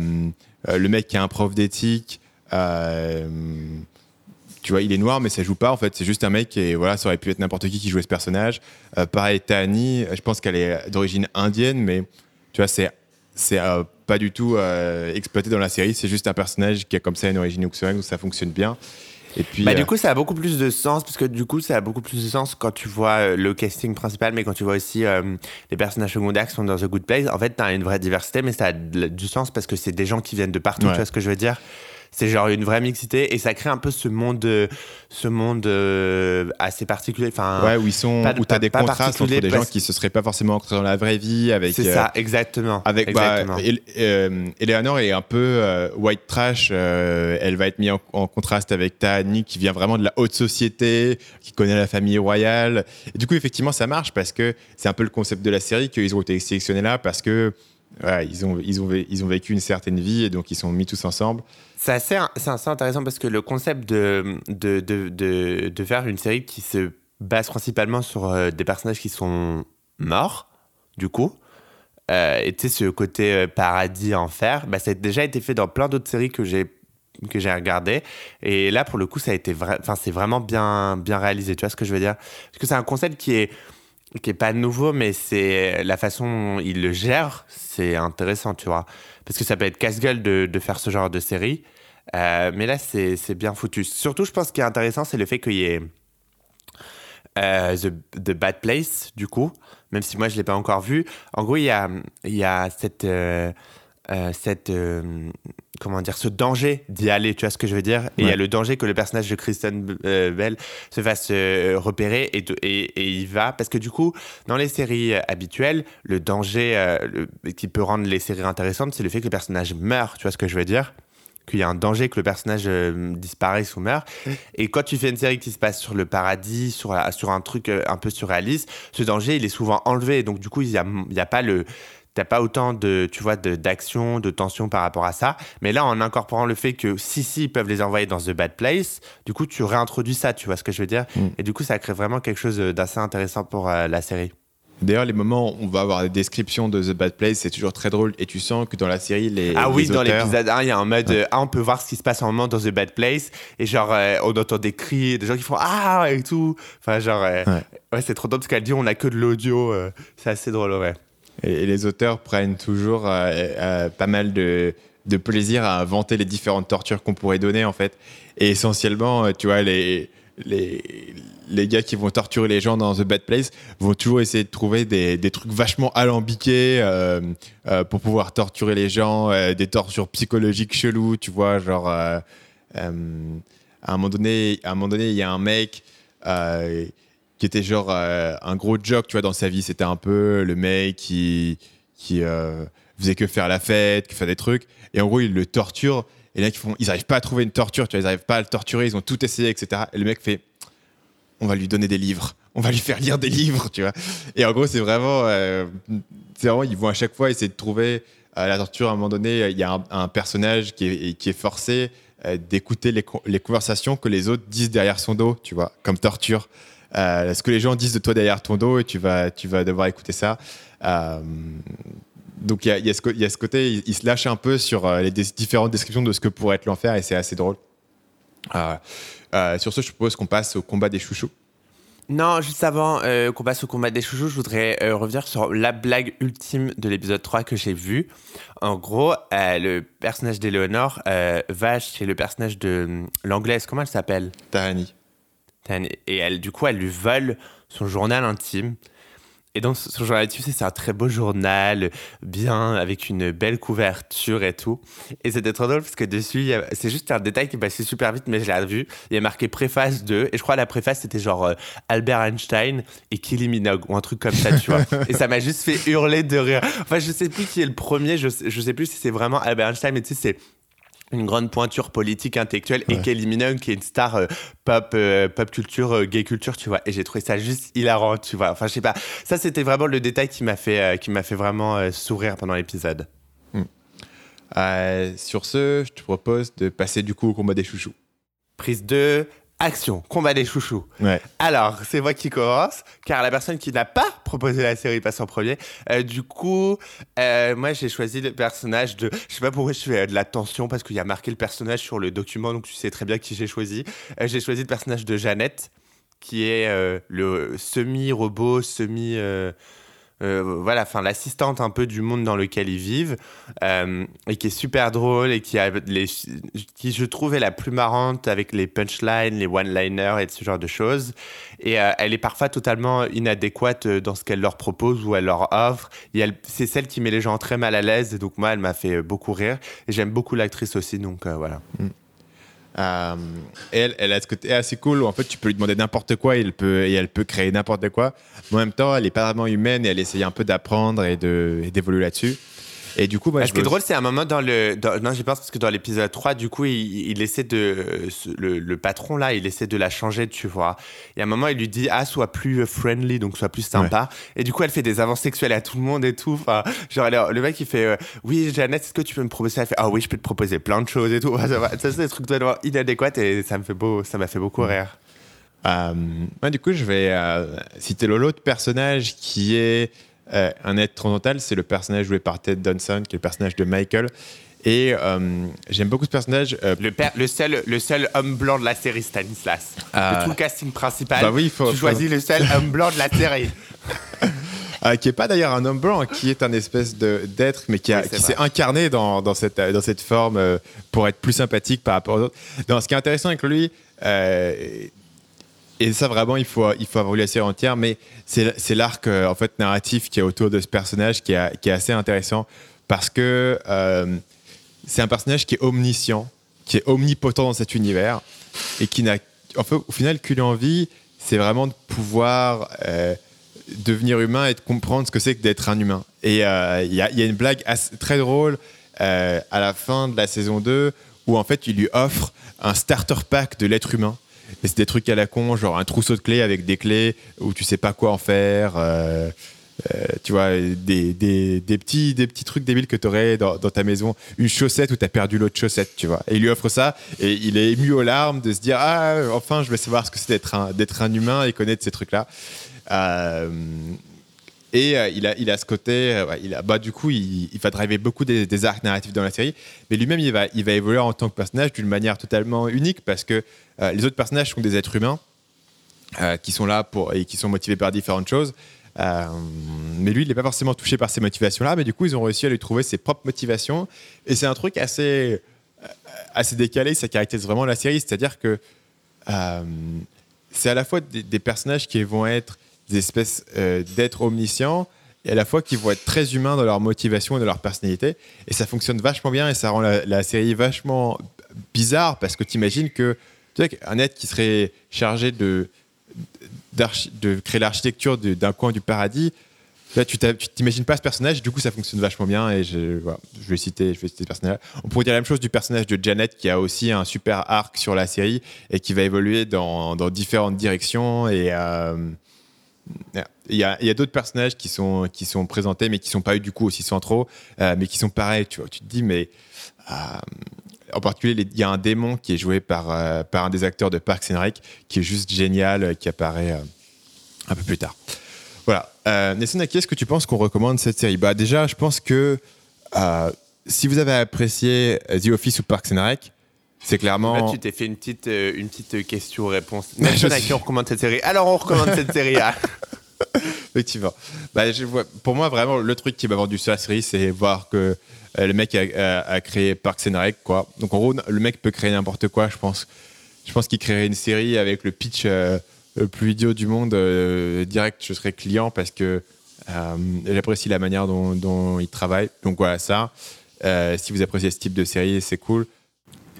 euh, le mec qui a un prof d'éthique, euh, tu vois, il est noir, mais ça joue pas en fait. C'est juste un mec et voilà, ça aurait pu être n'importe qui qui jouait ce personnage. Euh, pareil, Tahani, je pense qu'elle est d'origine indienne, mais tu vois, c'est euh, pas du tout euh, exploité dans la série. C'est juste un personnage qui a comme ça une origine ouxoenne où ça fonctionne bien. Et puis, Bah, euh, du coup, ça a beaucoup plus de sens, parce que du coup, ça a beaucoup plus de sens quand tu vois euh, le casting principal, mais quand tu vois aussi euh, les personnages secondaires qui sont dans The Good Place. En fait, t'as une vraie diversité, mais ça a du sens parce que c'est des gens qui viennent de partout, Ouais. tu vois ce que je veux dire? C'est genre une vraie mixité et ça crée un peu ce monde, euh, ce monde euh, assez particulier. Enfin, ouais, où ils sont, pas où t'as des contrastes entre des gens qui se seraient pas forcément rencontrés dans la vraie vie avec. c'est euh, ça, exactement. Avec bah, exactement. Euh, Eleanor est un peu euh, white trash. euh, elle va être mise en, en contraste avec Tahani qui vient vraiment de la haute société, qui connaît la famille royale. Et du coup, effectivement, ça marche parce que c'est un peu le concept de la série qu'ils ont été sélectionnés là parce que ils ont vécu une certaine vie et donc ils sont mis tous ensemble. C'est assez, intéressant parce que le concept de, faire une série qui se base principalement sur euh, des personnages qui sont morts, du coup, euh, et tu sais, ce côté euh, paradis, enfer, bah, ça a déjà été fait dans plein d'autres séries que j'ai que j'ai regardé et là pour le coup ça a été c'est vraiment bien réalisé tu vois ce que je veux dire? Parce que c'est un concept qui est qui est pas nouveau mais c'est la façon dont il le gère c'est intéressant tu vois. Parce que ça peut être casse-gueule de, faire ce genre de série. Euh, mais là c'est bien foutu. Surtout je pense qu'il est intéressant c'est le fait qu'il y ait euh, The, The Bad Place, du coup, même si moi je ne l'ai pas encore vu. En gros, il y a, y a cette, euh, cette comment dire, ce danger d'y aller, tu vois ce que je veux dire? Et il y a le danger que le personnage de Kristen euh, Bell se fasse euh, repérer et, et, et il va. Parce que du coup, dans les séries euh, habituelles, le danger le- qui peut rendre les séries intéressantes, c'est le fait que le personnage meurt, tu vois ce que je veux dire? Qu'il y a un danger que le personnage disparaisse ou meure. Et quand tu fais une série qui se passe sur le paradis, sur, la- sur un truc un peu surréaliste, ce danger, il est souvent enlevé. Donc, du coup, il n'y a, y a pas le. T'as pas autant de, tu vois, d'action, de, tension par rapport à ça. Mais là, en incorporant le fait que si, si, ils peuvent les envoyer dans The Bad Place, du coup, tu réintroduis ça, tu vois ce que je veux dire? Et du coup, ça crée vraiment quelque chose d'assez intéressant pour euh, la série. D'ailleurs, les moments où on va avoir des descriptions de The Bad Place, c'est toujours très drôle et tu sens que dans la série, les Ah oui, les dans l'épisode 1, il y a un mode euh, ah, on peut voir ce qui se passe en moment dans The Bad Place et genre euh, on entend des cris, des gens qui font ah et tout. Enfin genre euh, Ouais. ouais, c'est trop drôle parce qu'elle dit on a que de l'audio, euh, c'est assez drôle ouais. Et, les auteurs prennent toujours euh, euh, pas mal de, plaisir à inventer les différentes tortures qu'on pourrait donner, en fait. Et essentiellement, euh, tu vois, les, les, les gars qui vont torturer les gens dans The Bad Place vont toujours essayer de trouver des, des trucs vachement alambiqués pour pouvoir torturer les gens, des tortures psychologiques cheloues, tu vois, genre... à un à un moment donné, il y a un mec... qui était genre euh, un gros joke, tu vois, dans sa vie. C'était un peu le mec qui, qui euh, faisait que faire la fête, qui fait des trucs. Et en gros, il le torture. Et là, ils font, ils n'arrivent pas à trouver une torture, tu vois, ils n'arrivent pas à le torturer, ils ont tout essayé, etc. Et le mec fait, on va lui donner des livres, on va lui faire lire des livres, tu vois. Et en gros, c'est vraiment, euh, c'est vraiment, ils vont à chaque fois essayer de trouver la torture. À un moment donné, il y a un, personnage qui est, qui est forcé d'écouter les, les, conversations que les autres disent derrière son dos, tu vois, comme torture. Euh, ce que les gens disent de toi derrière ton dos et tu vas, tu vas devoir écouter ça. Euh, donc il y a, y, a ce côté, il, se lâche un peu sur euh, les différentes descriptions de ce que pourrait être l'enfer et c'est assez drôle. sur ce, je propose qu'on passe au combat des chouchous. Non, juste avant qu'on passe au combat des chouchous, je voudrais revenir sur la blague ultime de l'épisode 3 que j'ai vu. En gros, le personnage d'Eleonore va chez le personnage de l'anglaise, comment elle s'appelle? Tahani. Et elle, du coup, elle lui vole son journal intime. Et donc, son journal intime, c'est un très beau journal, bien, avec une belle couverture et tout. Et c'était trop drôle parce que dessus, c'est juste un détail qui passait super vite, mais je l'ai vu. Il y a marqué préface 2. Et je crois que la préface, c'était genre euh, Albert Einstein et Kylie Minogue ou un truc comme ça, tu vois. et ça m'a juste fait hurler de rire. Enfin, je sais plus qui est le premier, je, je sais plus si c'est vraiment Albert Einstein, mais tu sais, c'est une grande pointure politique intellectuelle et Kelly Minogue qui est une star euh, pop euh, pop culture euh, gay culture tu vois. Et j'ai trouvé ça juste hilarant tu vois. Enfin je sais pas. Ça c'était vraiment le détail qui m'a fait qui m'a fait vraiment sourire pendant l'épisode. Hmm. sur ce je te propose de passer du coup au combat des chouchous. Prise 2 Action, combat des chouchous. Alors, c'est moi qui commence, car la personne qui n'a pas proposé la série passe en premier. Euh, du coup, euh, moi, j'ai choisi le personnage de. Je sais pas pourquoi je fais euh, de la tension, parce qu'il y a marqué le personnage sur le document, donc tu sais très bien qui j'ai choisi. j'ai choisi le personnage de Jeannette, qui est le semi-robot, semi. Euh, voilà, enfin l'assistante un peu du monde dans lequel ils vivent euh, et qui est super drôle et qui a les, qui je trouve est la plus marrante avec les punchlines, les one-liners et ce genre de choses. Et euh, elle est parfois totalement inadéquate dans ce qu'elle leur propose ou elle leur offre. Et c'est celle qui met les gens très mal à l'aise. Et donc moi, elle m'a fait beaucoup rire et j'aime beaucoup l'actrice aussi. Donc voilà. Mm. Euh, elle, elle a ce côté assez cool où en fait tu peux lui demander n'importe quoi et elle peut, et elle peut créer n'importe quoi. Mais en même temps, elle est pas vraiment humaine et elle essaye un peu d'apprendre et d'évoluer là-dessus. Et du coup, ce qui est drôle, c'est un moment dans le. non, je pense parce que dans l'épisode 3, du coup, il, essaie de. Le, patron, là, il essaie de la changer, tu vois. Et à un moment, il lui dit Ah, sois plus friendly, donc sois plus sympa. Et du coup, elle fait des avances sexuelles à tout le monde et tout. Enfin, genre, le mec, il fait euh, Oui, Jeannette, est-ce que tu peux me proposer Elle fait Ah oui, je peux te proposer plein de choses et tout. Ça, c'est des trucs totalement inadéquats et ça me fait beau, ça m'a fait beaucoup rire. Euh, du coup, je vais euh, citer l'autre personnage qui est euh, un être transcendantal, c'est le personnage joué par Ted Danson, qui est le personnage de Michael. Et euh, j'aime beaucoup ce personnage. Euh, le, le, seul, le seul homme blanc de la série Stanislas. de tout le casting principal, bah oui, faut, tu choisis le seul homme blanc de la série. qui n'est pas d'ailleurs un homme blanc, qui est un espèce d'être, mais qui, qui s'est incarné dans, dans, cette, dans cette forme pour être plus sympathique par rapport aux autres. Donc, ce qui est intéressant avec lui, et ça, vraiment, il faut, il faut avoir la série entière, mais c'est l'arc euh, en fait, narratif qui est autour de ce personnage qui est, assez intéressant parce que euh, c'est un personnage qui est omniscient, qui est omnipotent dans cet univers et qui n'a, en fait, au final, qu'une envie, c'est vraiment de pouvoir euh, devenir humain et de comprendre ce que c'est que d'être un humain. Et il y, a, une blague très drôle à la fin de la saison 2 où en fait, il lui offre un starter pack de l'être humain et c'est des trucs à la con, genre un trousseau de clés avec des clés où tu sais pas quoi en faire. Euh, euh, tu vois, des, des, petits, des petits trucs débiles que tu aurais dans, dans, ta maison. Une chaussette où tu as perdu l'autre chaussette, tu vois. Et il lui offre ça et il est ému aux larmes de se dire Ah, enfin, je vais savoir ce que c'est d'être un, d'être un humain et connaître ces trucs-là. Euh, et euh, il, a, il a ce côté, euh, bah, du coup, il, va driver beaucoup des, arcs narratifs dans la série, mais lui-même, il va, il va évoluer en tant que personnage d'une manière totalement unique parce que euh, les autres personnages sont des êtres humains qui sont là pour, et qui sont motivés par différentes choses. mais lui, il n'est pas forcément touché par ces motivations-là, mais du coup, ils ont réussi à lui trouver ses propres motivations. Et c'est un truc assez, assez décalé, ça caractérise vraiment la série, c'est-à-dire que c'est à la fois des, personnages qui vont être des espèces euh, d'êtres omniscients et à la fois qui vont être très humains dans leur motivation et dans leur personnalité. Et ça fonctionne vachement bien et ça rend la, série vachement bizarre parce que tu imagines que un être qui serait chargé de créer l'architecture d'un coin du paradis. Là, tu t'imagines pas ce personnage, du coup, ça fonctionne vachement bien. Et je, vais citer, je vais citer ce personnage. On pourrait dire la même chose du personnage de Janet, qui a aussi un super arc sur la série et qui va évoluer dans, dans différentes directions. Et euh, il y a, d'autres personnages qui sont, présentés, mais qui sont pas du coup aussi centraux, euh, mais qui sont pareils. Tu te dis, mais euh, en particulier, il y a un démon qui est joué par, par un des acteurs de Parks and qui est juste génial, qui apparaît un peu plus tard. Voilà. Euh, Nelson, à qui est-ce que tu penses qu'on recommande cette série? Bah déjà, je pense que euh, si vous avez apprécié The Office ou Parks and c'est clairement. Là, tu t'es fait une petite, euh, une petite question-réponse. À qui on recommande cette série Alors, on recommande cette série à. Effectivement. Bah, je vois, pour moi, vraiment, le truc qui m'a vendu sur la série, c'est voir que le mec a, créé Parks and Rec, quoi. Donc, en gros, le mec peut créer n'importe quoi, je pense. Je pense qu'il créerait une série avec le pitch le plus idiot du monde, euh, direct, je serais client parce que euh, j'apprécie la manière dont, il travaille. Donc voilà, ça. Euh, si vous appréciez ce type de série, c'est cool.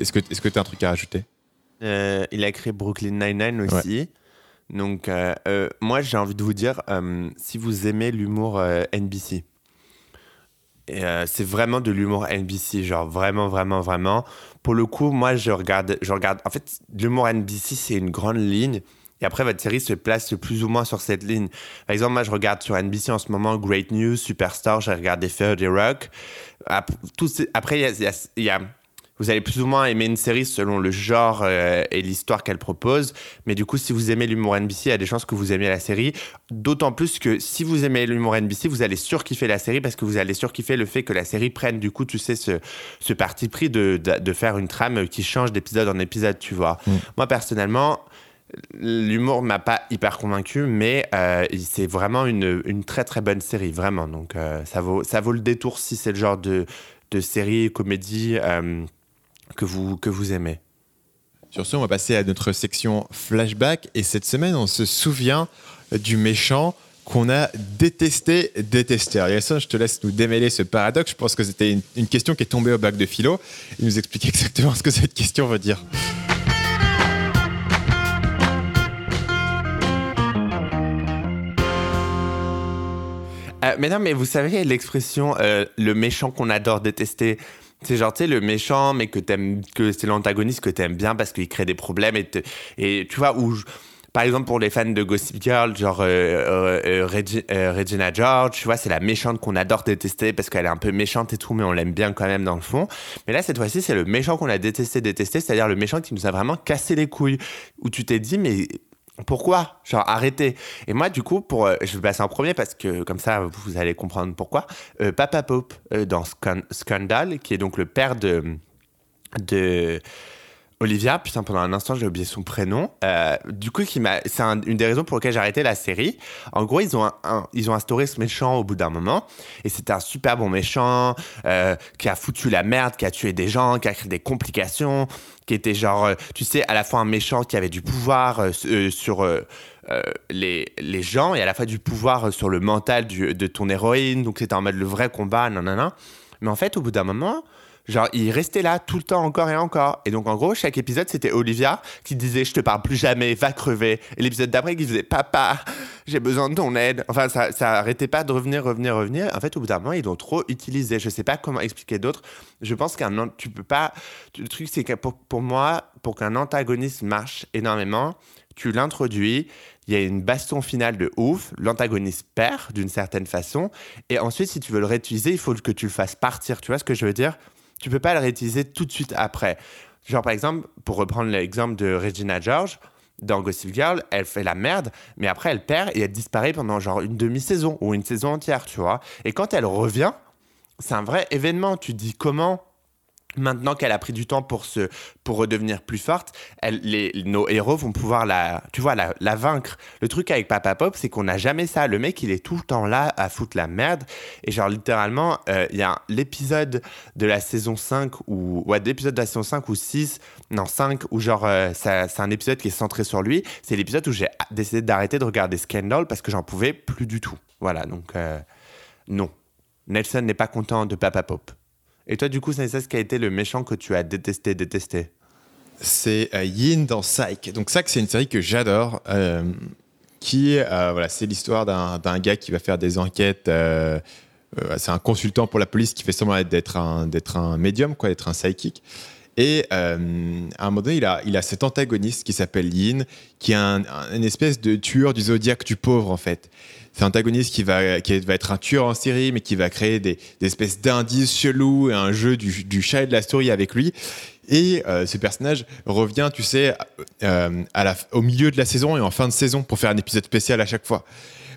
Est-ce que tu as un truc à rajouter? Il a créé Brooklyn Nine-Nine aussi. Donc, moi, j'ai envie de vous dire, si vous aimez l'humour NBC, c'est vraiment de l'humour NBC, genre vraiment, vraiment, vraiment. Pour le coup, moi, je regarde, je regarde. En fait, l'humour NBC, c'est une grande ligne. Et après, votre série se place plus ou moins sur cette ligne. Par exemple, moi, je regarde sur NBC en ce moment Great News, Superstar, j'ai regardé Third Rock. Après, il y a, vous allez plus ou moins aimer une série selon le genre euh, et l'histoire qu'elle propose. Mais du coup, si vous aimez l'humour NBC, il y a des chances que vous aimiez la série. D'autant plus que si vous aimez l'humour NBC, vous allez surkiffer la série parce que vous allez surkiffer le fait que la série prenne, du coup, tu sais, ce, ce parti pris de, de, faire une trame qui change d'épisode en épisode, tu vois. Mm. Moi, personnellement, L'humour m'a pas hyper convaincu, mais euh, c'est vraiment une, une, très très bonne série, vraiment. Donc euh, ça, vaut, ça vaut le détour si c'est le genre de, de série, comédie euh, que, vous, que vous aimez. Sur ce, on va passer à notre section flashback. Et cette semaine, on se souvient du méchant qu'on a détesté, détesté. Alors, je te laisse nous démêler ce paradoxe. Je pense que c'était une, une, question qui est tombée au bac de philo et nous expliquer exactement ce que cette question veut dire. Euh, mais non, mais vous savez l'expression euh, le méchant qu'on adore détester. C'est genre, tu sais, le méchant, mais que t'aimes, que c'est l'antagoniste que t'aimes bien parce qu'il crée des problèmes et, et tu vois, où, par exemple, pour les fans de Gossip Girl, genre euh, Regina George, tu vois, c'est la méchante qu'on adore détester parce qu'elle est un peu méchante et tout, mais on l'aime bien quand même dans le fond. Mais là, cette fois-ci, c'est le méchant qu'on a détesté, détesté, c'est-à-dire le méchant qui nous a vraiment cassé les couilles, où tu t'es dit, mais pourquoi? Genre arrêtez. Et moi du coup, pour, euh, je vais passer en premier parce que comme ça vous allez comprendre pourquoi. Euh, Papa Pope euh, dans Scandal, qui est donc le père de de Olivia, putain, pendant un instant, j'ai oublié son prénom. Euh, du coup, c'est une des raisons pour lesquelles j'ai arrêté la série. En gros, ils ont, ils ont instauré ce méchant au bout d'un moment. Et c'était un super bon méchant euh, qui a foutu la merde, qui a tué des gens, qui a créé des complications, qui était genre, euh, tu sais, à la fois un méchant qui avait du pouvoir sur les, les, gens et à la fois du pouvoir sur le mental de ton héroïne. Donc, c'était en mode le vrai combat, nanana. Mais en fait, au bout d'un moment, Genre, il restait là tout le temps, encore et encore. Et donc, en gros, chaque épisode, c'était Olivia qui disait Je te parle plus jamais, va crever. Et l'épisode d'après, qui disait Papa, j'ai besoin de ton aide. Enfin, ça, ça arrêtait pas de revenir, revenir, revenir. En fait, au bout d'un moment, ils l'ont trop utilisé. Je sais pas comment expliquer d'autres. Je pense qu'un. Tu peux pas. Le truc, c'est que pour, pour moi, pour qu'un antagoniste marche énormément, tu l'introduis, il y a une baston finale de ouf, l'antagoniste perd d'une certaine façon, et ensuite, si tu veux le réutiliser, il faut que tu le fasses partir. Tu vois ce que je veux dire? Tu peux pas le réutiliser tout de suite après. Genre, par exemple, pour reprendre l'exemple de Regina George, dans Gossip Girl, elle fait la merde, mais après elle perd et elle disparaît pendant genre une demi-saison ou une saison entière, tu vois. Et quand elle revient, c'est un vrai événement. Tu dis comment Maintenant qu'elle a pris du temps pour se pour redevenir plus forte, elle, nos héros vont pouvoir la tu vois la vaincre. Le truc avec Papa Pop, c'est qu'on n'a jamais ça. Le mec, il est tout le temps là à foutre la merde et genre littéralement, euh, il y a l'épisode de la saison 5 ou ouais, l'épisode de la saison 5 ou 6, non 5 où genre euh, c'est un épisode qui est centré sur lui, c'est l'épisode où j'ai décidé d'arrêter de regarder Scandal parce que j'en pouvais plus du tout. Voilà, donc euh, non. Nelson n'est pas content de Papa Pop. Et toi, du coup, c'est ce qui a été le méchant que tu as détesté, détesté C'est euh, Yin dans Psych. Donc Psych, c'est une série que j'adore. Euh, qui, euh, voilà, c'est l'histoire d'un gars qui va faire des enquêtes. c'est un consultant pour la police qui fait semblant d'être un, un médium, quoi, d'être un psychic. Et à un moment donné, il a, il a cet antagoniste qui s'appelle Yin, qui est un- une espèce de tueur du zodiaque du pauvre, en fait. C'est un antagoniste qui va, qui va être un tueur en série, mais qui va créer des, espèces d'indices chelous et un jeu du, chat et de la souris avec lui. Et euh, ce personnage revient, tu sais, euh, au milieu de la saison et en fin de saison pour faire un épisode spécial à chaque fois.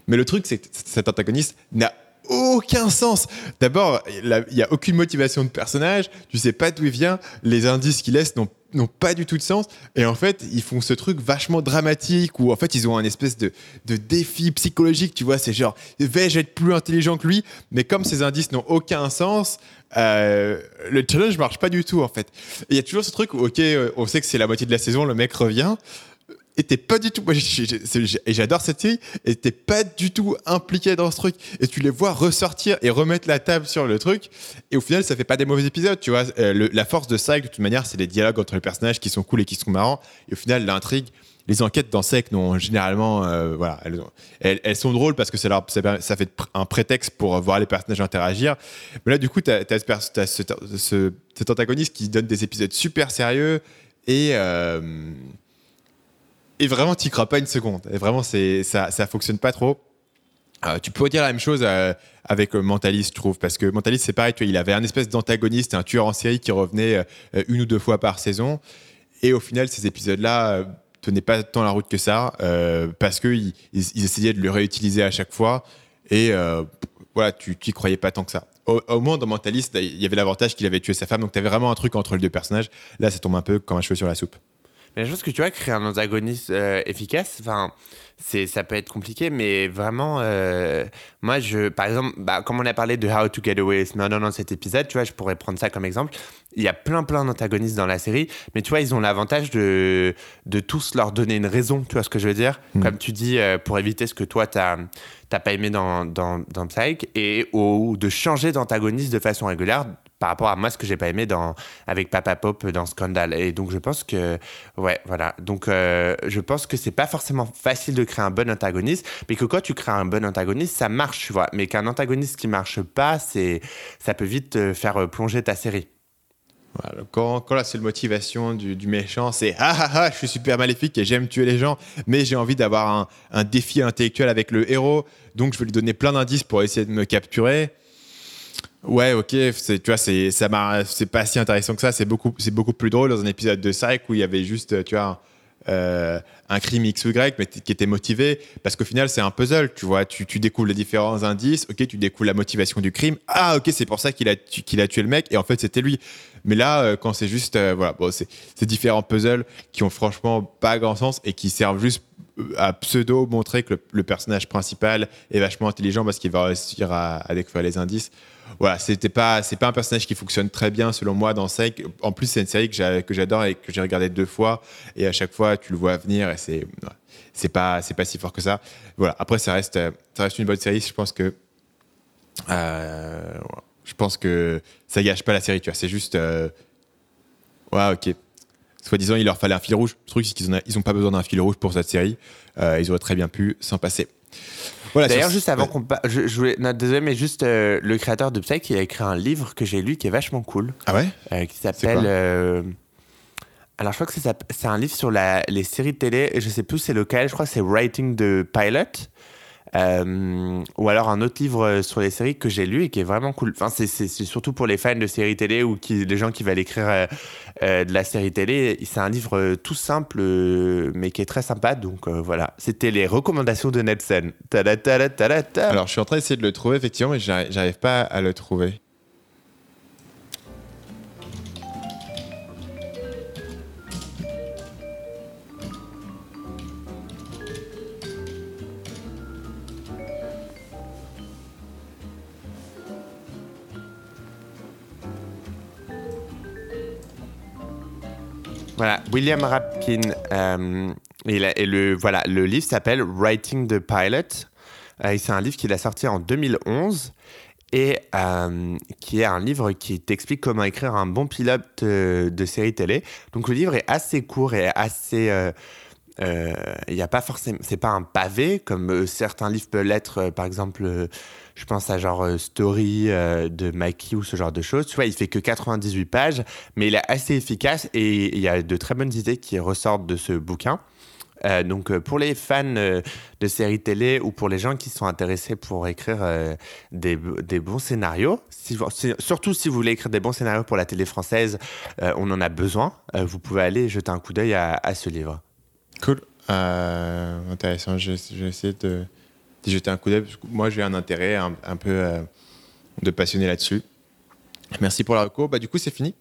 Mais le truc, c'est que cet antagoniste n'a aucun sens. D'abord, il n'y a aucune motivation de personnage, tu sais pas d'où il vient, les indices qu'il laisse n'ont pas du tout de sens. Et en fait, ils font ce truc vachement dramatique où en fait, ils ont un espèce de, défi psychologique, tu vois. C'est genre, vais-je être plus intelligent que lui? Mais comme ces indices n'ont aucun sens, euh, le challenge marche pas du tout en fait. Il y a toujours ce truc où, ok, euh, on sait que c'est la moitié de la saison, le mec revient. T'es pas du tout. Et j'adore cette série. T'es pas du tout impliqué dans ce truc. Et tu les vois ressortir et remettre la table sur le truc. Et au final, ça fait pas des mauvais épisodes, tu vois. Euh, la force de Psych, de toute manière, c'est les dialogues entre les personnages qui sont cool et qui sont marrants. Et au final, l'intrigue, les enquêtes dans Psych, non, généralement, euh, voilà, elles, ont- elles, elles sont drôles parce que ça, fait un prétexte pour voir les personnages interagir. Mais là, du coup, t'as as, cet antagoniste qui donne des épisodes super sérieux et. euh, et vraiment, t'y crois pas une seconde. Et vraiment, ça, ça fonctionne pas trop. Euh, tu peux dire la même chose euh, avec euh, Mentalist, je trouve, parce que Mentalist, c'est pareil, tu vois, il avait un espèce d'antagoniste, un tueur en série qui revenait euh, une ou deux fois par saison. Et au final, ces épisodes-là tenaient pas tant la route que ça, parce qu'ils ils, essayaient de le réutiliser à chaque fois. Et voilà, tu n'y croyais pas tant que ça. Au, au moins, dans Mentalist, il y avait l'avantage qu'il avait tué sa femme, donc tu avais vraiment un truc entre les deux personnages. Là, ça tombe un peu comme un cheveu sur la soupe. Mais je pense que tu vois, créer un antagoniste euh, efficace, enfin, c'est, ça peut être compliqué, mais vraiment, euh, moi, je, par exemple, bah, comme on a parlé de How to Get Away with Murder dans cet épisode, tu vois, je pourrais prendre ça comme exemple. Il y a plein, plein d'antagonistes dans la série, mais tu vois, ils ont l'avantage de, de tous leur donner une raison, tu vois ce que je veux dire? Comme tu dis, euh, pour éviter ce que toi, t'as t'as pas aimé dans, dans, dans Psych, et ou de changer d'antagoniste de façon régulière par rapport à moi ce que j'ai pas aimé dans avec Papa Pop dans Scandal. Et donc je pense que ouais voilà. Donc euh, je pense que c'est pas forcément facile de créer un bon antagoniste mais que quand tu crées un bon antagoniste ça marche tu vois. Mais qu'un antagoniste qui marche pas c'est ça peut vite te faire euh, plonger ta série. Voilà, quand, quand la seule motivation du, du méchant, c'est ah ah ah, je suis super maléfique et j'aime tuer les gens, mais j'ai envie d'avoir un, un défi intellectuel avec le héros, donc je vais lui donner plein d'indices pour essayer de me capturer. Ouais, ok, tu vois, c'est, pas si intéressant que ça. C'est beaucoup, c'est beaucoup plus drôle dans un épisode de Psych où il y avait juste, tu vois, euh, un crime X ou Y, mais qui était motivé. Parce qu'au final, c'est un puzzle, tu vois. Tu, tu découvres les différents indices, ok, tu découvres la motivation du crime. Ah, ok, c'est pour ça qu'il a, tué le mec, et en fait, c'était lui. Mais là, euh, quand c'est juste, euh, voilà, bon, c'est, différents puzzles qui ont franchement pas grand sens et qui servent juste euh, à pseudo montrer que le, personnage principal est vachement intelligent parce qu'il va réussir à découvrir les indices. Voilà, c'était pas, c'est pas un personnage qui fonctionne très bien selon moi dans Psych. En plus, c'est une série que, j'a- que j'adore et que j'ai regardé deux fois. Et à chaque fois, tu le vois venir et c'est, c'est pas, c'est pas si fort que ça. Voilà. Après, ça reste, ça reste une bonne série. Je pense que, euh, je pense que ça gâche pas la série. Tu vois, c'est juste, euh, ouais, ok. Soi-disant, il leur fallait un fil rouge. Le truc, c'est qu'ils ont, ils ont pas besoin d'un fil rouge pour cette série. Euh, ils auraient très bien pu s'en passer. Voilà, D'ailleurs, juste avant ouais. qu'on pa- je, je voulais, non, désolé, mais juste euh, le créateur de Psych, il a écrit un livre que j'ai lu qui est vachement cool, Ah ouais? Euh, qui s'appelle. euh, alors, je crois que c'est un livre sur la, les séries de télé. Je sais plus c'est lequel. Je crois que c'est Writing the Pilot. Euh, ou alors un autre livre euh, sur les séries que j'ai lu et qui est vraiment cool. Enfin, c'est- surtout pour les fans de séries télé ou qui, les gens qui veulent écrire euh, de la série télé. C'est un livre tout simple, mais qui est très sympa. Donc voilà, c'était les recommandations de Nelson. Tada, tada, tada, tada. Alors, je suis en train d'essayer de le trouver, effectivement, mais j'arrive pas à le trouver. Voilà, William Rapkin. euh, et, le, voilà, le livre s'appelle Writing the Pilot. Euh, c'est un livre qu'il a sorti en 2011 et euh, qui est un livre qui t'explique comment écrire un bon pilote de série télé. Donc le livre est assez court et assez, euh, il n'y a pas forcément, c'est pas un pavé comme certains livres peuvent l'être, par exemple, je pense à genre Story de Mikey ou ce genre de choses. Tu vois, il fait que 98 pages, mais il est assez efficace et il y a de très bonnes idées qui ressortent de ce bouquin. Euh, donc euh, pour les fans euh, de séries télé ou pour les gens qui sont intéressés pour écrire des, bons scénarios, surtout si vous voulez écrire des bons scénarios pour la télé française, on en a besoin. vous pouvez aller jeter un coup d'œil à, ce livre. Cool, intéressant. Je, essayer de, jeter un coup d'œil. Moi, j'ai un intérêt un, peu de passionné là-dessus. Merci pour la recours. Bah, du coup, c'est fini.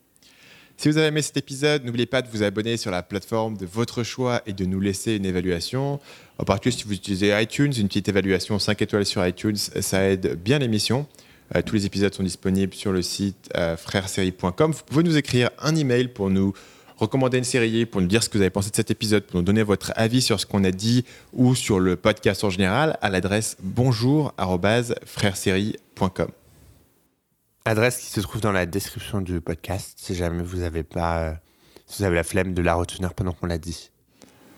Si vous avez aimé cet épisode, n'oubliez pas de vous abonner sur la plateforme de votre choix et de nous laisser une évaluation. En particulier, si vous utilisez iTunes, une petite évaluation 5 étoiles sur iTunes, ça aide bien l'émission. Euh, tous les épisodes sont disponibles sur le site euh, frèresérie.com. Vous pouvez nous écrire un email pour nous recommander une série, pour nous dire ce que vous avez pensé de cet épisode, pour nous donner votre avis sur ce qu'on a dit ou sur le podcast en général à l'adresse bonjour@frèresérie.com. Adresse qui se trouve dans la description du podcast si jamais vous avez pas, euh, vous avez la flemme de la retenir pendant qu'on l'a dit.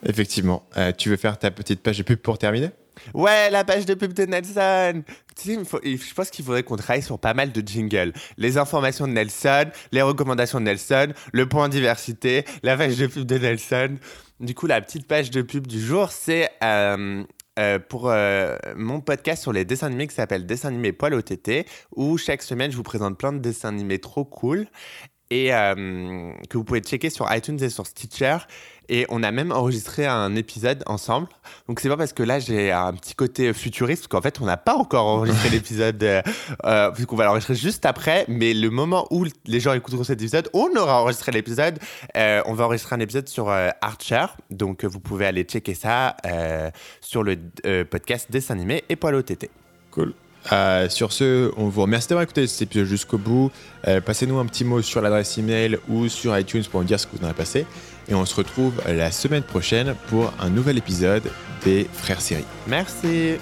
Effectivement. Euh, tu veux faire ta petite page de pub pour terminer? Ouais, la page de pub de Nelson. Je pense qu'il faudrait qu'on travaille sur pas mal de jingles. Les informations de Nelson, les recommandations de Nelson, le point diversité, la page de pub de Nelson. Du coup, la petite page de pub du jour, c'est euh, euh, pour euh, mon podcast sur les dessins animés qui s'appelle Dessins animés poil au TT, où chaque semaine je vous présente plein de dessins animés trop cool et euh, que vous pouvez checker sur iTunes et sur Stitcher. Et on a même enregistré un épisode ensemble. Donc c'est pas parce que là j'ai un petit côté futuriste, parce qu'en fait on n'a pas encore enregistré l'épisode, euh, euh, puisqu'on va l'enregistrer juste après. Mais le moment où les gens écouteront cet épisode, on aura enregistré l'épisode. Euh, on va enregistrer un épisode sur Archer. Donc vous pouvez aller checker ça sur le podcast Dessin animé et Poil au TT. Cool. Euh, sur ce, on vous remercie d'avoir écouté cet épisode jusqu'au bout. Euh, passez-nous un petit mot sur l'adresse email ou sur iTunes pour nous dire ce que vous en avez passé. Et on se retrouve la semaine prochaine pour un nouvel épisode des Frères Série. Merci.